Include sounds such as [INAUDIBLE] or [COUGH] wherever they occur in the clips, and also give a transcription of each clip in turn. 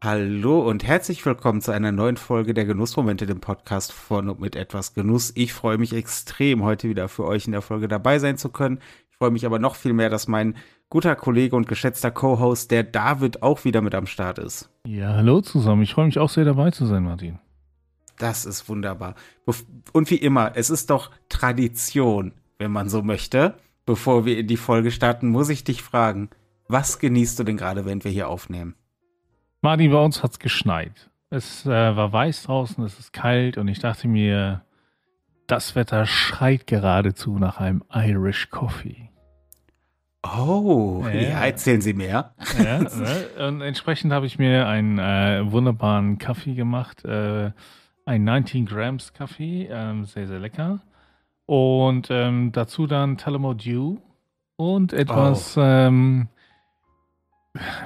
Hallo und herzlich willkommen zu einer neuen Folge der Genussmomente, dem Podcast von und mit etwas Genuss. Ich freue mich extrem, heute wieder für euch in der Folge dabei sein zu können. Ich freue mich aber noch viel mehr, dass mein guter Kollege und geschätzter Co-Host, der David, auch wieder mit am Start ist. Ja, hallo zusammen. Ich freue mich auch sehr dabei zu sein, Martin. Das ist wunderbar. Und wie immer, es ist doch Tradition, wenn man so möchte. Bevor wir in die Folge starten, muss ich dich fragen, was genießt du denn gerade, wenn wir hier aufnehmen? Martin, bei uns hat es geschneit. Es äh, war weiß draußen, es ist kalt und ich dachte mir, das Wetter schreit geradezu nach einem Irish Coffee. Oh, ja, ja erzählen Sie mehr. Ja, ne? Und entsprechend habe ich mir einen äh, wunderbaren Kaffee gemacht, äh, ein 19 Grams Kaffee, ähm, sehr, sehr lecker. Und ähm, dazu dann Tullamore Dew und etwas oh. ähm,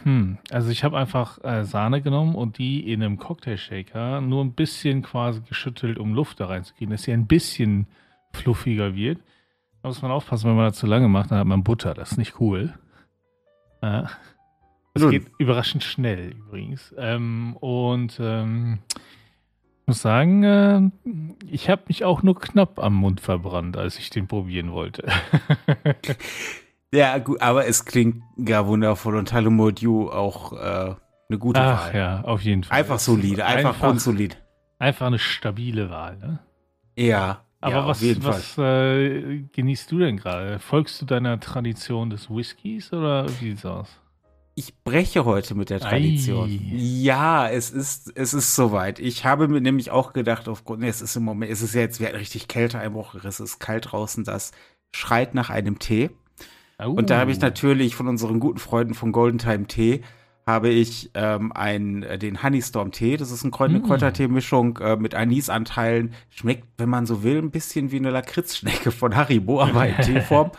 hm, also ich habe einfach äh, Sahne genommen und die in einem Cocktail-Shaker nur ein bisschen quasi geschüttelt, um Luft da reinzukriegen, dass sie ein bisschen fluffiger wird. Da muss man aufpassen, wenn man das zu lange macht, dann hat man Butter. Das ist nicht cool. Äh, das geht überraschend schnell übrigens. Ähm, und ähm, ich muss sagen, äh, ich habe mich auch nur knapp am Mund verbrannt, als ich den probieren wollte. [LAUGHS] Ja, gut, aber es klingt gar wundervoll und Talumodiu auch äh, eine gute Ach, Wahl. ja, auf jeden Fall. Einfach solide, einfach, einfach grundsolid. Einfach eine stabile Wahl, ne? Ja. Aber ja, was, was äh, genießt du denn gerade? Folgst du deiner Tradition des Whiskys oder wie sieht's aus? Ich breche heute mit der Tradition. Ei. Ja, es ist, es ist soweit. Ich habe mir nämlich auch gedacht, aufgrund, es ist im Moment, es ist ja jetzt richtig Kälteeinbruch, es ist kalt draußen, das schreit nach einem Tee. Oh. Und da habe ich natürlich von unseren guten Freunden von Golden Time Tee habe ich ähm, ein, äh, den Honeystorm Tee. Das ist ein eine mm. Kräutertee-Mischung äh, mit Anisanteilen. Schmeckt, wenn man so will, ein bisschen wie eine Lakritzschnecke von Haribo, aber in [LAUGHS] Teeform.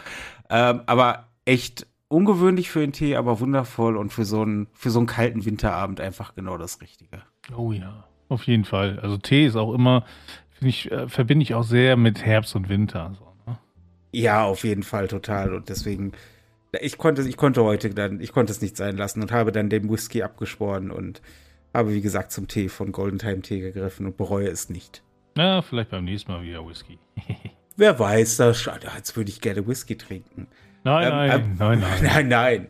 ähm, aber echt ungewöhnlich für einen Tee, aber wundervoll und für so einen, für so einen kalten Winterabend einfach genau das Richtige. Oh ja, auf jeden Fall. Also Tee ist auch immer, finde ich, äh, verbinde ich auch sehr mit Herbst und Winter. So. Ja, auf jeden Fall total. Und deswegen, ich konnte, ich konnte heute dann, ich konnte es nicht sein lassen und habe dann den Whisky abgeschworen und habe, wie gesagt, zum Tee von Golden Time Tee gegriffen und bereue es nicht. Na, vielleicht beim nächsten Mal wieder Whisky. [LAUGHS] Wer weiß, das, jetzt würde ich gerne Whisky trinken. Nein, ähm, nein, ähm, nein, [LAUGHS] nein, nein, nein.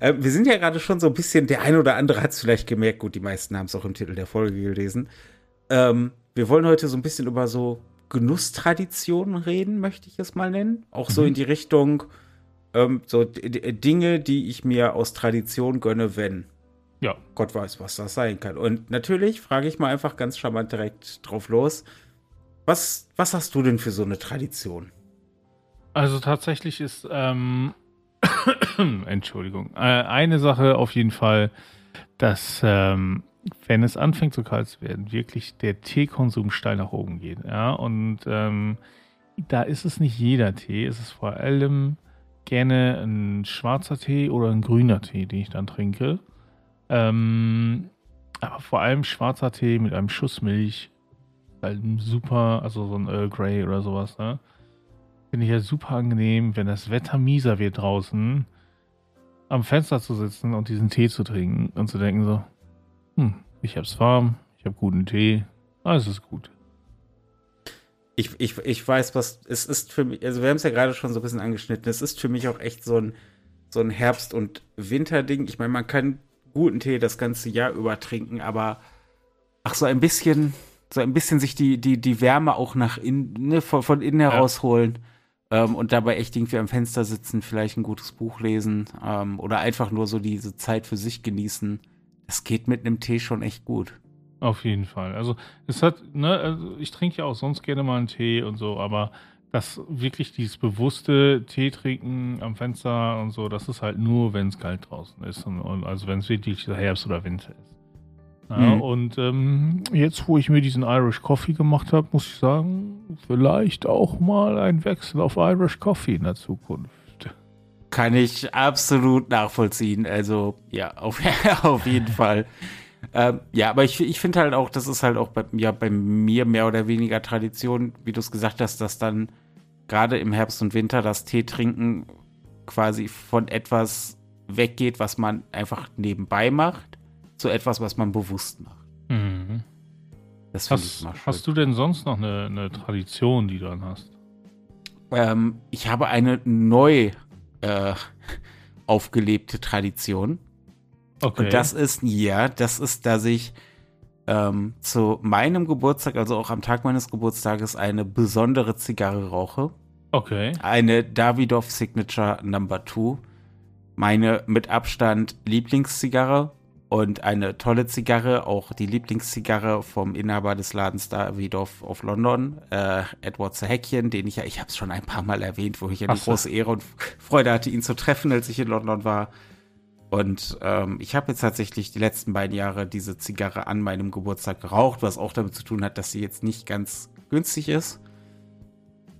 Ähm, wir sind ja gerade schon so ein bisschen, der eine oder andere hat es vielleicht gemerkt, gut, die meisten haben es auch im Titel der Folge gelesen. Ähm, wir wollen heute so ein bisschen über so Genusstraditionen reden, möchte ich es mal nennen. Auch so mhm. in die Richtung, ähm, so Dinge, die ich mir aus Tradition gönne, wenn. Ja. Gott weiß, was das sein kann. Und natürlich frage ich mal einfach ganz charmant direkt drauf los. Was, was hast du denn für so eine Tradition? Also tatsächlich ist, ähm, [COUGHS] Entschuldigung, äh, eine Sache auf jeden Fall, dass ähm, wenn es anfängt so kalt zu werden, wirklich der Teekonsum steil nach oben geht. Ja, und ähm, da ist es nicht jeder Tee, es ist vor allem gerne ein schwarzer Tee oder ein grüner Tee, den ich dann trinke. Ähm, aber vor allem schwarzer Tee mit einem Schuss Milch, halt super, also so ein Earl Grey oder sowas, ne? Finde ich ja super angenehm, wenn das Wetter mieser wird draußen, am Fenster zu sitzen und diesen Tee zu trinken und zu denken so, hm, ich hab's warm, ich hab guten Tee, alles ist gut. Ich, ich, ich weiß, was es ist für mich, also wir haben es ja gerade schon so ein bisschen angeschnitten, es ist für mich auch echt so ein, so ein Herbst- und Winterding. Ich meine, man kann guten Tee das ganze Jahr über trinken, aber ach, so ein bisschen, so ein bisschen sich die, die, die Wärme auch nach innen, ne, von, von innen herausholen ähm, und dabei echt irgendwie am Fenster sitzen, vielleicht ein gutes Buch lesen ähm, oder einfach nur so diese Zeit für sich genießen. Es geht mit einem Tee schon echt gut. Auf jeden Fall. Also es hat, ne, also ich trinke ja auch sonst gerne mal einen Tee und so, aber das wirklich dieses bewusste Tee trinken am Fenster und so, das ist halt nur, wenn es kalt draußen ist und, und also wenn es wirklich Herbst oder Winter ist. Ja, mhm. Und ähm, jetzt, wo ich mir diesen Irish Coffee gemacht habe, muss ich sagen, vielleicht auch mal ein Wechsel auf Irish Coffee in der Zukunft. Kann ich absolut nachvollziehen. Also, ja, [LAUGHS] auf, auf jeden Fall. Ähm, ja, aber ich, ich finde halt auch, das ist halt auch bei, ja, bei mir mehr oder weniger Tradition, wie du es gesagt hast, dass dann gerade im Herbst und Winter das Tee trinken quasi von etwas weggeht, was man einfach nebenbei macht. zu etwas, was man bewusst macht. Mhm. Das hast, ich mal schön. hast du denn sonst noch eine, eine Tradition, die du dann hast? Ähm, ich habe eine neu äh, aufgelebte Tradition. Okay. Und das ist, ja, das ist, dass ich ähm, zu meinem Geburtstag, also auch am Tag meines Geburtstages, eine besondere Zigarre rauche. Okay. Eine Davidoff Signature Number 2. Meine mit Abstand Lieblingszigarre und eine tolle Zigarre, auch die Lieblingszigarre vom Inhaber des Ladens Davidoff auf London, äh, Edward Zahäckchen, den ich ja, ich habe es schon ein paar Mal erwähnt, wo ich ja die große Ehre und Freude hatte, ihn zu treffen, als ich in London war. Und ähm, ich habe jetzt tatsächlich die letzten beiden Jahre diese Zigarre an meinem Geburtstag geraucht, was auch damit zu tun hat, dass sie jetzt nicht ganz günstig ist.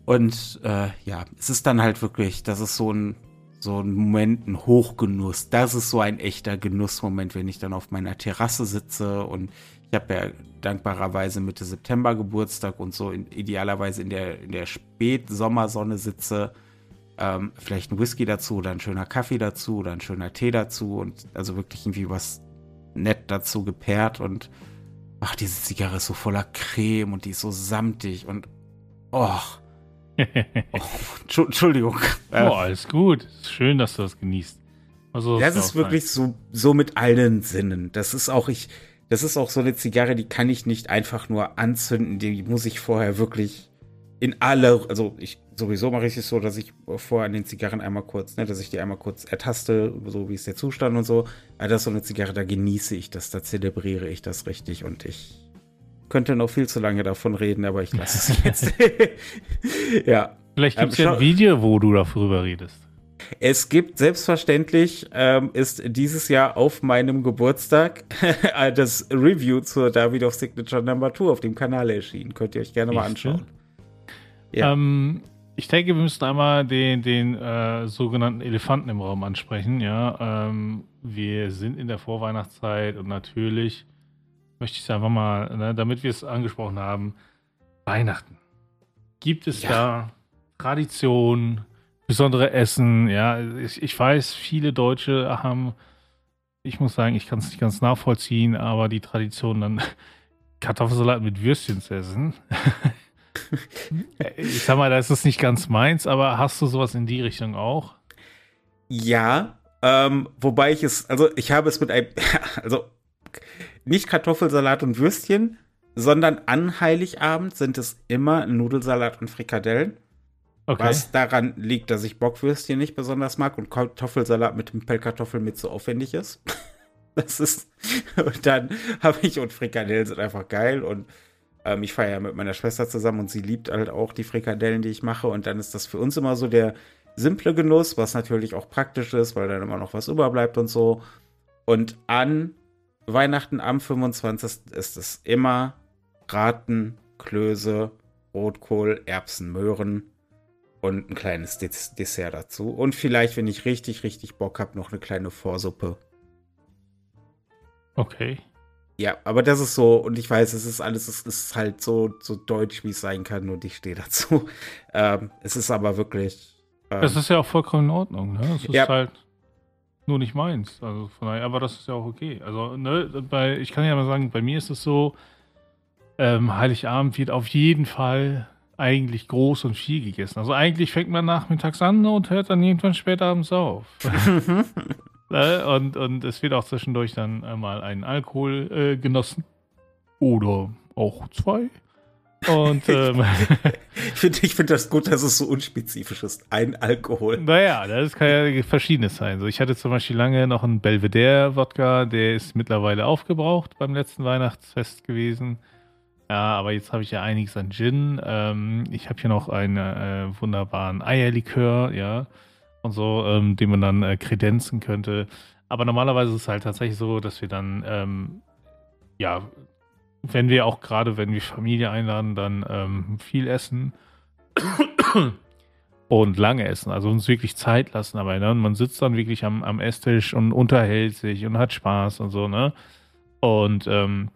Und äh, ja, es ist dann halt wirklich, das ist so ein, so ein Moment, ein Hochgenuss. Das ist so ein echter Genussmoment, wenn ich dann auf meiner Terrasse sitze und ich habe ja dankbarerweise Mitte September Geburtstag und so in, idealerweise in der, in der Spätsommersonne sitze ähm, vielleicht ein Whisky dazu oder ein schöner Kaffee dazu oder ein schöner Tee dazu und also wirklich irgendwie was nett dazu gepaart und ach, diese Zigarre ist so voller Creme und die ist so samtig und oh. [LAUGHS] oh Entschuldigung. Oh, alles gut. Schön, dass du das genießt. Also, das ist wirklich so, so mit allen Sinnen. Das ist auch, ich, das ist auch so eine Zigarre, die kann ich nicht einfach nur anzünden. Die muss ich vorher wirklich in alle, also ich sowieso mache ich es so, dass ich vorher an den Zigarren einmal kurz, ne, dass ich die einmal kurz ertaste, so wie ist der Zustand und so. Aber das ist so eine Zigarre, da genieße ich das, da zelebriere ich das richtig und ich könnte noch viel zu lange davon reden, aber ich lasse es [LAUGHS] jetzt. [LAUGHS] ja. Vielleicht gibt es ähm, ja ein Video, wo du darüber redest. Es gibt selbstverständlich, ähm, ist dieses Jahr auf meinem Geburtstag [LAUGHS] das Review zur Davidoff Signature Number 2 auf dem Kanal erschienen. Könnt ihr euch gerne mal anschauen. Ja. Ähm, ich denke, wir müssen einmal den, den äh, sogenannten Elefanten im Raum ansprechen. Ja, ähm, wir sind in der Vorweihnachtszeit und natürlich möchte ich es einfach mal, ne, damit wir es angesprochen haben, Weihnachten. Gibt es ja. da Traditionen, besondere Essen? Ja, ich, ich weiß, viele Deutsche haben, ich muss sagen, ich kann es nicht ganz nachvollziehen, aber die Tradition dann [LAUGHS] Kartoffelsalat mit Würstchen zu essen. [LAUGHS] ich sag mal, das ist nicht ganz meins, aber hast du sowas in die Richtung auch? Ja, ähm, wobei ich es, also ich habe es mit einem, [LAUGHS] also nicht Kartoffelsalat und Würstchen, sondern an Heiligabend sind es immer Nudelsalat und Frikadellen. Okay. Was daran liegt, dass ich Bockwürstchen nicht besonders mag und Kartoffelsalat mit dem Pellkartoffel mit so aufwendig ist. [LAUGHS] Das ist, und dann habe ich, und Frikadellen sind einfach geil und ähm, ich feiere ja mit meiner Schwester zusammen und sie liebt halt auch die Frikadellen, die ich mache. Und dann ist das für uns immer so der simple Genuss, was natürlich auch praktisch ist, weil dann immer noch was überbleibt und so. Und an Weihnachten am 25. ist es immer Braten, Klöße, Rotkohl, Erbsen, Möhren und ein kleines Dessert dazu. Und vielleicht, wenn ich richtig, richtig Bock habe, noch eine kleine Vorsuppe. Okay. Ja, aber das ist so, und ich weiß, es ist alles, es ist halt so, so deutsch, wie es sein kann, und ich stehe dazu. [LAUGHS] Ähm, es ist aber wirklich. Ähm, das ist ja auch vollkommen in Ordnung, ne? Es ist ja. halt nur nicht meins. Also von daher, aber das ist ja auch okay. Also, ne, bei, ich kann ja mal sagen, bei mir ist es so, ähm, Heiligabend wird auf jeden Fall eigentlich groß und viel gegessen. Also eigentlich fängt man nachmittags an und hört dann irgendwann später abends auf. [LAUGHS] Ne? Und, und es wird auch zwischendurch dann mal ein Alkohol äh, genossen. Oder auch zwei. Und ähm, [LAUGHS] ich finde ich find das gut, dass es so unspezifisch ist. Ein Alkohol. Naja, das kann ja verschiedenes sein. So, ich hatte zum Beispiel lange noch einen Belvedere-Wodka, der ist mittlerweile aufgebraucht beim letzten Weihnachtsfest gewesen. Ja, aber jetzt habe ich ja einiges an Gin. Ähm, ich habe hier noch einen äh, wunderbaren Eierlikör, ja und so, ähm, den man dann äh, kredenzen könnte. Aber normalerweise ist es halt tatsächlich so, dass wir dann, ähm, ja, wenn wir auch gerade, wenn wir Familie einladen, dann ähm, viel essen und lange essen, also uns wirklich Zeit lassen dabei. Ne? Und man sitzt dann wirklich am, am Esstisch und unterhält sich und hat Spaß und so, ne? Und ähm,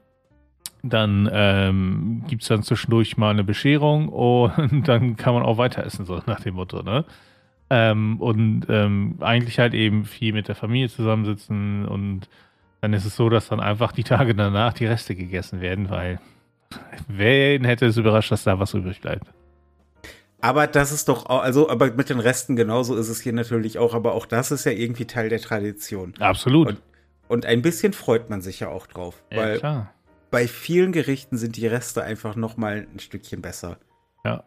dann ähm, gibt es dann zwischendurch mal eine Bescherung [LAUGHS] und dann kann man auch weiter essen, so nach dem Motto, ne? Ähm, und ähm, eigentlich halt eben viel mit der Familie zusammensitzen und dann ist es so, dass dann einfach die Tage danach die Reste gegessen werden, weil wen hätte es überrascht, dass da was übrig bleibt. Aber das ist doch auch, also, aber mit den Resten genauso ist es hier natürlich auch, aber auch das ist ja irgendwie Teil der Tradition. Absolut. Und, und ein bisschen freut man sich ja auch drauf. Ja, weil klar. bei vielen Gerichten sind die Reste einfach noch mal ein Stückchen besser. Ja.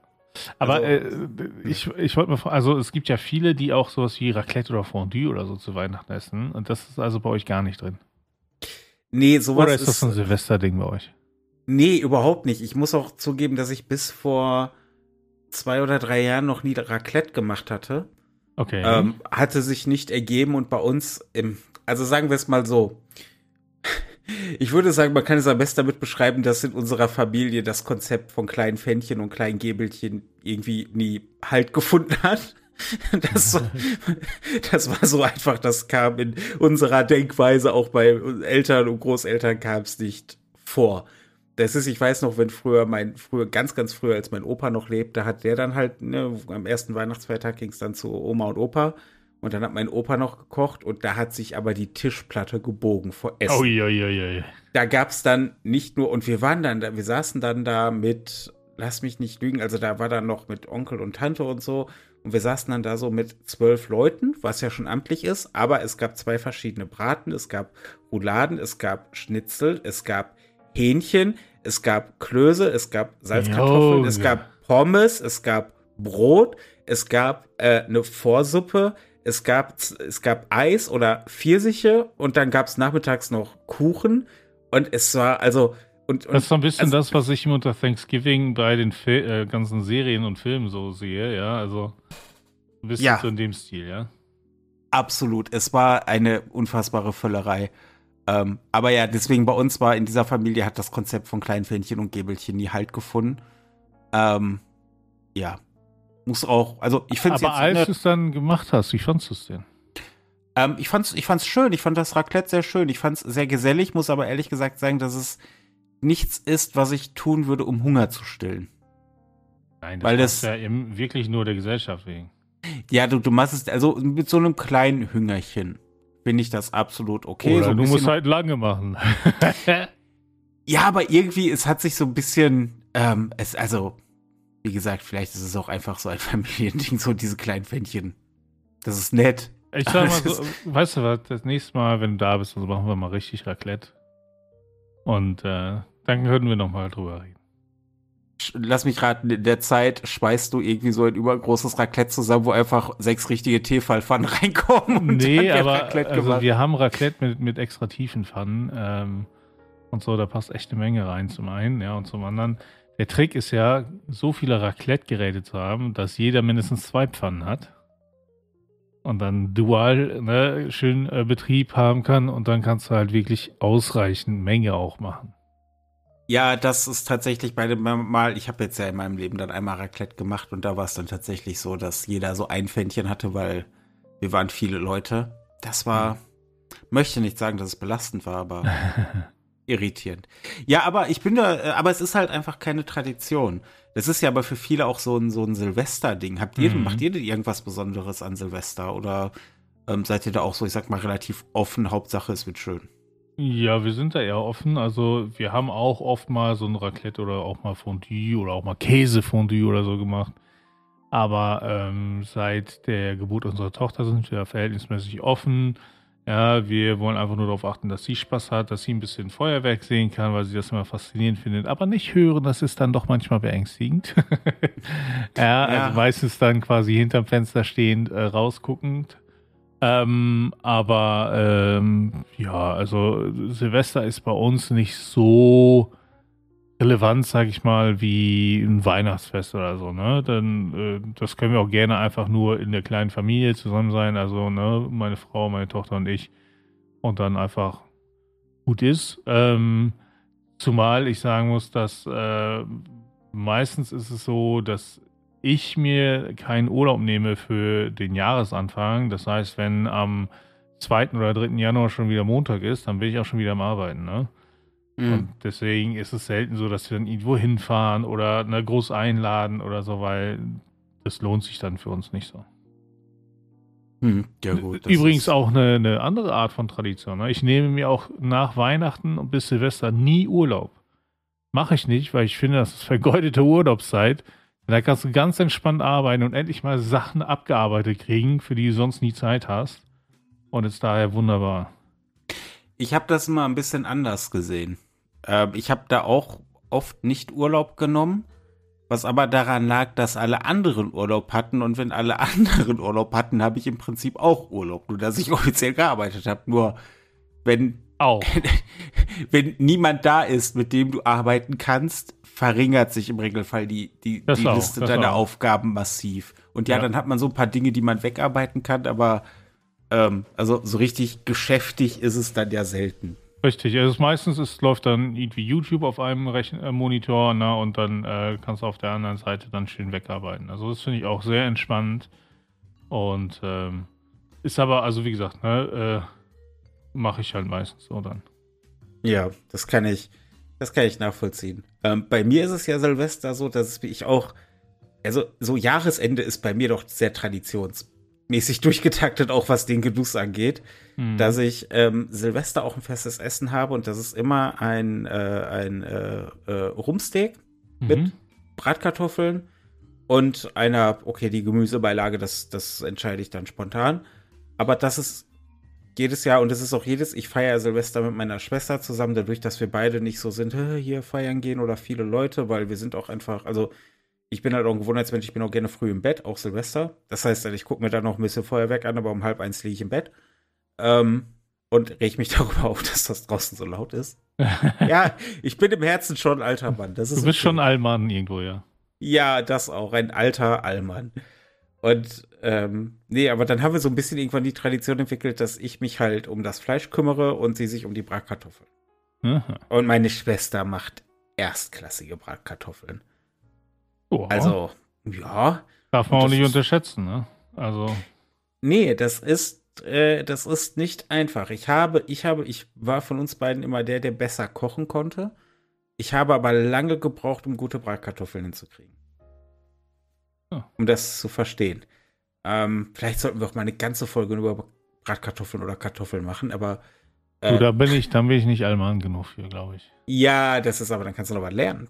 Aber also, äh, ich, ich wollte mal fragen, also es gibt ja viele, die auch sowas wie Raclette oder Fondue oder so zu Weihnachten essen. Und das ist also bei euch gar nicht drin. Nee, sowas Oder ist das ein Silvesterding bei euch? Nee, überhaupt nicht. Ich muss auch zugeben, dass ich bis vor zwei oder drei Jahren noch nie Raclette gemacht hatte. Okay. Ähm, hatte sich nicht ergeben und bei uns im, also sagen wir es mal so. [LAUGHS] Ich würde sagen, man kann es am besten damit beschreiben, dass in unserer Familie das Konzept von kleinen Fännchen und kleinen Gäbelchen irgendwie nie Halt gefunden hat. [LAUGHS] Das, das war so einfach, das kam in unserer Denkweise, auch bei Eltern und Großeltern kam es nicht vor. Das ist, ich weiß noch, wenn früher mein, früher, ganz, ganz früher, als mein Opa noch lebte, hat der dann halt, ne, am ersten Weihnachtsfeiertag ging es dann zu Oma und Opa. Und dann hat mein Opa noch gekocht und da hat sich aber die Tischplatte gebogen vor Essen. Ui, ui, ui, da gab es dann nicht nur, und wir waren dann da, wir saßen dann da mit, lass mich nicht lügen, also da war dann noch mit Onkel und Tante und so. Und wir saßen dann da so mit zwölf Leuten, was ja schon amtlich ist, aber es gab zwei verschiedene Braten, es gab Rouladen, es gab Schnitzel, es gab Hähnchen, es gab Klöße, es gab Salzkartoffeln, oh, es gab Pommes, es gab Brot, es gab äh, eine Vorsuppe, es gab, es gab Eis oder Pfirsiche und dann gab es nachmittags noch Kuchen. Und es war also und, und das ist so ein bisschen also, das, was ich unter Thanksgiving bei den Fil äh, ganzen Serien und Filmen so sehe, ja, also ein bisschen ja. so in dem Stil, ja. Absolut, es war eine unfassbare Völlerei. Ähm, aber ja, deswegen bei uns war in dieser Familie hat das Konzept von Kleinfähnchen und Gäbelchen nie Halt gefunden. Ähm, ja, muss auch, also ich finde es Aber als du es dann gemacht hast, wie fandest du es denn? Ähm, ich fand's, ich fand's schön, ich fand das Raclette sehr schön, ich fand es sehr gesellig, muss aber ehrlich gesagt sagen, dass es nichts ist, was ich tun würde, um Hunger zu stillen. Nein, das, Weil das ja eben wirklich nur der Gesellschaft wegen. Ja, du, du machst es, also mit so einem kleinen Hüngerchen finde ich das absolut okay. Oder so du musst halt lange machen. [LAUGHS] ja, aber irgendwie, es hat sich so ein bisschen, ähm, es, also, wie gesagt, vielleicht ist es auch einfach so ein [LAUGHS] Familiending, so diese kleinen Fännchen. Das ist nett. Ich sag mal [LAUGHS] so, weißt du was, das nächste Mal, wenn du da bist, also machen wir mal richtig Raclette. Und äh, dann würden wir nochmal drüber reden lass mich raten, in der Zeit schweißt du irgendwie so ein übergroßes Raclette zusammen, wo einfach sechs richtige Teefallpfannen [LAUGHS] reinkommen. Und nee, aber also wir haben Raclette mit, mit extra tiefen Pfannen ähm, und so, da passt echt eine Menge rein zum einen, ja, und zum anderen. Der Trick ist ja, so viele Raclette-Geräte zu haben, dass jeder mindestens zwei Pfannen hat. Und dann dual ne, schön äh, Betrieb haben kann und dann kannst du halt wirklich ausreichend Menge auch machen. Ja, das ist tatsächlich bei dem Mal, ich habe jetzt ja in meinem Leben dann einmal Raclette gemacht und da war es dann tatsächlich so, dass jeder so ein Fännchen hatte, weil wir waren viele Leute. Das war, möchte nicht sagen, dass es belastend war, aber [LAUGHS] irritierend. Ja, aber ich bin da, äh, aber es ist halt einfach keine Tradition. Das ist ja aber für viele auch so ein, so ein Silvester-Ding. Habt ihr, mhm. macht ihr denn irgendwas Besonderes an Silvester oder ähm, seid ihr da auch so, ich sag mal, relativ offen? Hauptsache, es wird schön. Ja, wir sind da eher offen. Also wir haben auch oft mal so ein Raclette oder auch mal Fondue oder auch mal Käsefondue oder so gemacht. Aber ähm, seit der Geburt unserer Tochter sind wir verhältnismäßig offen. Ja, wir wollen einfach nur darauf achten, dass sie Spaß hat, dass sie ein bisschen Feuerwerk sehen kann, weil sie das immer faszinierend findet. Aber nicht hören, das ist dann doch manchmal beängstigend. ja, [LAUGHS] ja, also meistens dann quasi hinterm Fenster stehend, äh, rausguckend. Ähm, aber ähm, ja, also Silvester ist bei uns nicht so relevant, sag ich mal, wie ein Weihnachtsfest oder so, ne? Dann, äh, das können wir auch gerne einfach nur in der kleinen Familie zusammen sein, also, ne, meine Frau, meine Tochter und ich. Und dann einfach gut ist. Ähm, zumal ich sagen muss, dass äh, meistens ist es so, dass ich mir keinen Urlaub nehme für den Jahresanfang. Das heißt, wenn am 2. oder 3. Januar schon wieder Montag ist, dann bin ich auch schon wieder am Arbeiten. Ne? Mhm. Und deswegen ist es selten so, dass wir dann irgendwo hinfahren oder eine groß einladen oder so, weil das lohnt sich dann für uns nicht so. Hm, ja gut, Übrigens auch eine, eine, andere Art von Tradition. Ne? Ich nehme mir auch nach Weihnachten und bis Silvester nie Urlaub. Mache ich nicht, weil ich finde, das ist vergeudete Urlaubszeit. Da kannst du ganz entspannt arbeiten und endlich mal Sachen abgearbeitet kriegen, für die du sonst nie Zeit hast. Und ist daher wunderbar. Ich habe das mal ein bisschen anders gesehen. Äh, ich habe da auch oft nicht Urlaub genommen, was aber daran lag, dass alle anderen Urlaub hatten und wenn alle [LAUGHS] anderen Urlaub hatten, habe ich im Prinzip auch Urlaub, nur dass ich [LAUGHS] offiziell gearbeitet habe. Nur wenn auch. [LAUGHS] wenn niemand da ist, mit dem du arbeiten kannst, verringert sich im Regelfall die, die, die auch, Liste deiner auch. Aufgaben massiv. Und ja, ja, dann hat man so ein paar Dinge, die man wegarbeiten kann, aber ähm, also so richtig geschäftig ist es dann ja selten. Richtig, also meistens ist, läuft dann irgendwie YouTube auf einem Rechn äh, Monitor na, und dann äh, kannst du auf der anderen Seite dann schön wegarbeiten. Also das finde ich auch sehr entspannend und ähm, ist aber, also wie gesagt, ne, äh, mache ich halt meistens so dann. Ja, das kann ich, das kann ich nachvollziehen. Ähm, bei mir ist es ja Silvester so, dass ich auch, also so Jahresende ist bei mir doch sehr traditions mäßig [LAUGHS] durchgetaktet, auch was den Genuss angeht, mhm. dass ich ähm, Silvester auch ein festes Essen habe und das ist immer ein, äh, ein äh, äh, Rumsteak mhm. mit Bratkartoffeln und einer, okay, die Gemüsebeilage, das, das entscheide ich dann spontan. Aber das ist jedes Jahr und das ist auch jedes, ich feiere Silvester mit meiner Schwester zusammen, dadurch, dass wir beide nicht so sind, hier feiern gehen oder viele Leute, weil wir sind auch einfach, also ich bin halt auch ein Gewohnheitsmensch, ich bin auch gerne früh im Bett, auch Silvester. Das heißt, ich gucke mir da noch ein bisschen Feuerwerk an, aber um halb eins liege ich im Bett. Ähm, und reg mich [LAUGHS] darüber auf, dass das draußen so laut ist. [LAUGHS] ja, ich bin im Herzen schon alter Mann. du bist okay. schon Allmann irgendwo, ja. Ja, das auch, ein alter Allmann. Und ähm, nee, aber dann haben wir so ein bisschen irgendwann die Tradition entwickelt, dass ich mich halt um das Fleisch kümmere und sie sich um die Bratkartoffeln. Aha. Und meine Schwester macht erstklassige Bratkartoffeln. Oh. Also, ja. Darf man auch nicht unterschätzen, ne? Also. Nee, das ist, äh, das ist nicht einfach. Ich habe, ich habe, ich war von uns beiden immer der, der besser kochen konnte. Ich habe aber lange gebraucht, um gute Bratkartoffeln hinzukriegen. Oh. Um das zu verstehen. Ähm, vielleicht sollten wir auch mal eine ganze Folge über Bratkartoffeln oder Kartoffeln machen, aber. Äh, du, da bin ich, dann bin ich nicht allmann genug für, glaube ich. Ja, das ist aber, dann kannst du noch was lernen.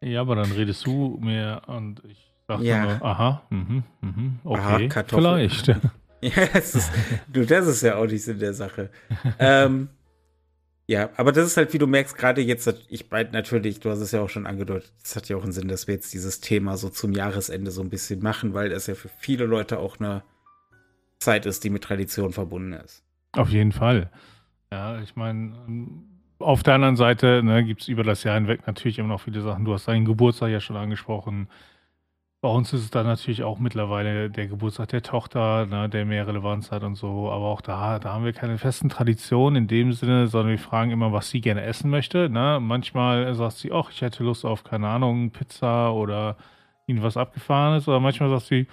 Ja, aber dann redest du mehr und ich sag ja. nur, aha, mhm, mhm, okay, aha, vielleicht. [LAUGHS] ja, das ist, du, das ist ja auch nicht Sinn der Sache. [LAUGHS] ähm, ja, aber das ist halt, wie du merkst, gerade jetzt, ich bald natürlich, du hast es ja auch schon angedeutet, es hat ja auch einen Sinn, dass wir jetzt dieses Thema so zum Jahresende so ein bisschen machen, weil das ja für viele Leute auch eine Zeit ist, die mit Tradition verbunden ist. Auf jeden Fall. Ja, ich meine, auf der anderen Seite ne, gibt es über das Jahr hinweg natürlich immer noch viele Sachen. Du hast deinen Geburtstag ja schon angesprochen. Bei uns ist es dann natürlich auch mittlerweile der Geburtstag der Tochter, ne, der mehr Relevanz hat und so. Aber auch da, da haben wir keine festen Traditionen in dem Sinne, sondern wir fragen immer, was sie gerne essen möchte. Ne? Manchmal sagt sie, ach, ich hätte Lust auf, keine Ahnung, Pizza oder irgendwas Abgefahrenes. Oder manchmal sagt sie,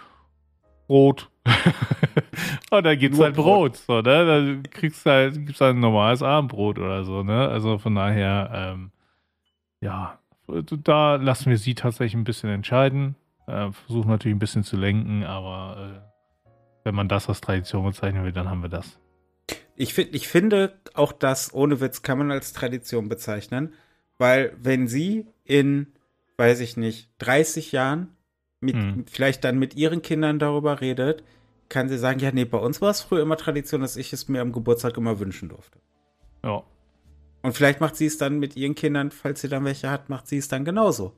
Brot. [LAUGHS] und dann gibt's Nur halt Brot. Brot. So, ne? Dann kriegst du halt, gibt's halt ein normales Abendbrot oder so, ne? Also von daher, ähm, ja, da lassen wir sie tatsächlich ein bisschen entscheiden. Äh, versuchen natürlich ein bisschen zu lenken, aber äh, wenn man das als Tradition bezeichnen will, dann haben wir das. Ich, find, ich finde auch das, ohne Witz, kann man als Tradition bezeichnen, weil wenn sie in, weiß ich nicht, 30 Jahren mit, hm. vielleicht dann mit ihren Kindern darüber redet, kann sie sagen, ja, nee, bei uns war es früher immer Tradition, dass ich es mir am Geburtstag immer wünschen durfte. Ja. Und vielleicht macht sie es dann mit ihren Kindern, falls sie dann welche hat, macht sie es dann genauso.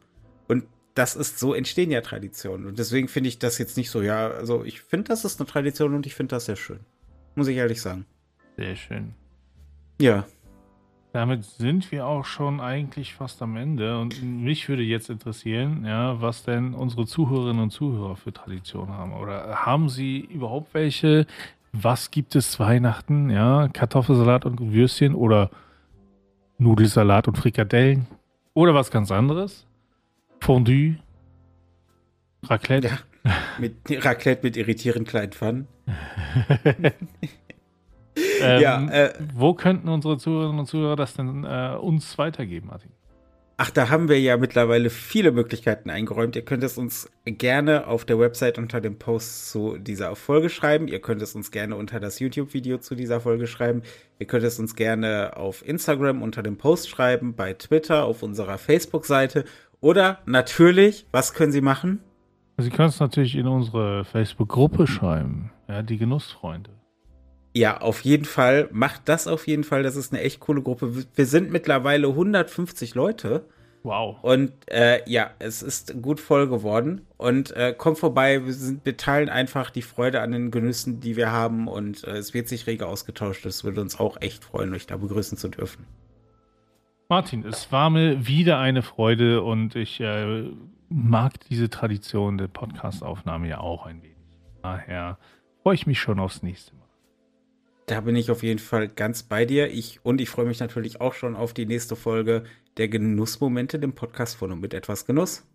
Und das ist, so entstehen ja Traditionen. Und deswegen finde ich das jetzt nicht so, ja, also ich finde, das ist eine Tradition und ich finde das sehr schön. Muss ich ehrlich sagen. Sehr schön. Ja. Damit sind wir auch schon eigentlich fast am Ende. Und mich würde jetzt interessieren, ja, was denn unsere Zuhörerinnen und Zuhörer für Traditionen haben. Oder haben sie überhaupt welche? Was gibt es Weihnachten? Ja, Kartoffelsalat und Würstchen oder Nudelsalat und Frikadellen? Oder was ganz anderes? Fondue? Raclette? Ja, mit Raclette mit irritierend kleinen Pfannen. [LAUGHS] Ähm, ja, äh, wo könnten unsere Zuhörerinnen und Zuhörer das denn äh, uns weitergeben, Martin? Ach, da haben wir ja mittlerweile viele Möglichkeiten eingeräumt. Ihr könnt es uns gerne auf der Website unter dem Post zu dieser Folge schreiben. Ihr könnt es uns gerne unter das YouTube-Video zu dieser Folge schreiben. Ihr könnt es uns gerne auf Instagram unter dem Post schreiben, bei Twitter, auf unserer Facebook-Seite. Oder natürlich, was können Sie machen? Sie können es natürlich in unsere Facebook-Gruppe schreiben. Ja, die Genussfreunde. Ja, auf jeden Fall. Macht das auf jeden Fall. Das ist eine echt coole Gruppe. Wir sind mittlerweile 150 Leute. Wow. Und äh, ja, es ist gut voll geworden. Und äh, kommt vorbei, wir, sind, wir teilen einfach die Freude an den Genüssen, die wir haben. Und äh, es wird sich rege ausgetauscht. Es würde uns auch echt freuen, euch da begrüßen zu dürfen. Martin, es war mir wieder eine Freude und ich äh, mag diese Tradition der Podcast-Aufnahme ja auch ein wenig. Daher freue ich mich schon aufs nächste Mal. Da bin ich auf jeden Fall ganz bei dir. Ich, und ich freue mich natürlich auch schon auf die nächste Folge der Genussmomente, dem Podcast von und mit etwas Genuss.